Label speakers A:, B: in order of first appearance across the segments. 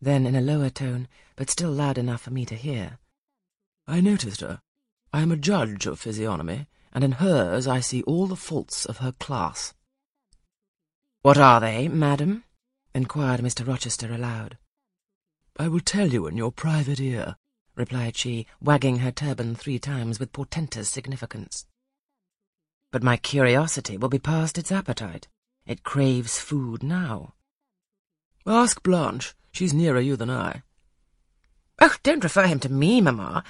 A: Then, in a lower tone, but still loud enough for me to hear, I noticed her. I am a judge of physiognomy, and in hers I see all the faults of her class. What are they, madam? inquired Mr. Rochester aloud. I will tell you in your private ear, replied she, wagging her turban three times with portentous significance. But my curiosity will be past its appetite. It craves food now. Ask Blanche. She's nearer you than I. Oh, don't refer him to me, mamma.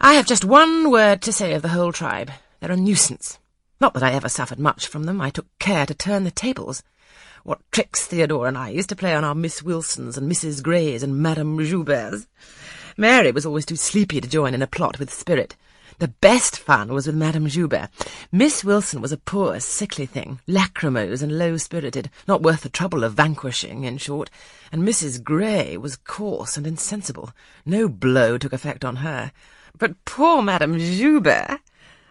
A: I have just one word to say of the whole tribe. They're a nuisance. Not that I ever suffered much from them. I took care to turn the tables. What tricks Theodore and I used to play on our Miss Wilsons and Mrs. Greys and Madame Jouberts. Mary was always too sleepy to join in a plot with spirit. The best fun was with Madame Joubert. Miss Wilson was a poor, sickly thing, lachrymose and low-spirited, not worth the trouble of vanquishing, in short, and Mrs. Grey was coarse and insensible. No blow took effect on her. But poor Madame Joubert!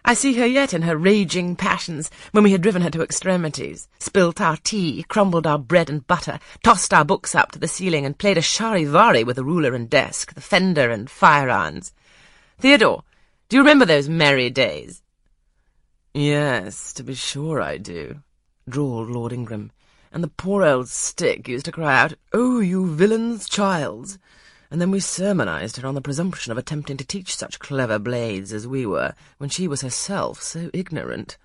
A: I see her yet in her raging passions, when we had driven her to extremities, spilt our tea, crumbled our bread and butter, tossed our books up to the ceiling, and played a charivari with the ruler and desk, the fender and fire-irons. Theodore, do you remember those merry days? Yes, to be sure I do, drawled Lord Ingram, and the poor old stick used to cry out, Oh, you villain's child! and then we sermonized her on the presumption of attempting to teach such clever blades as we were, when she was herself so ignorant.